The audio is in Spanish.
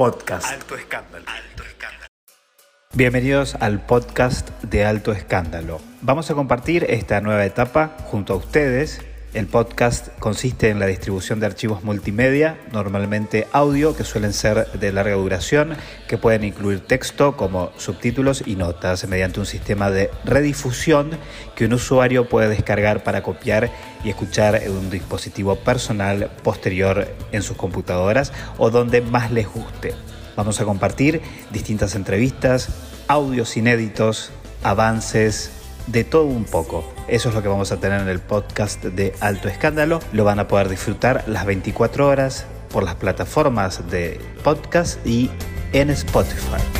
Podcast. Alto escándalo. Alto escándalo. Bienvenidos al podcast de Alto Escándalo. Vamos a compartir esta nueva etapa junto a ustedes. El podcast consiste en la distribución de archivos multimedia, normalmente audio, que suelen ser de larga duración, que pueden incluir texto como subtítulos y notas mediante un sistema de redifusión que un usuario puede descargar para copiar y escuchar en un dispositivo personal posterior en sus computadoras o donde más les guste. Vamos a compartir distintas entrevistas, audios inéditos, avances, de todo un poco. Eso es lo que vamos a tener en el podcast de Alto Escándalo. Lo van a poder disfrutar las 24 horas por las plataformas de podcast y en Spotify.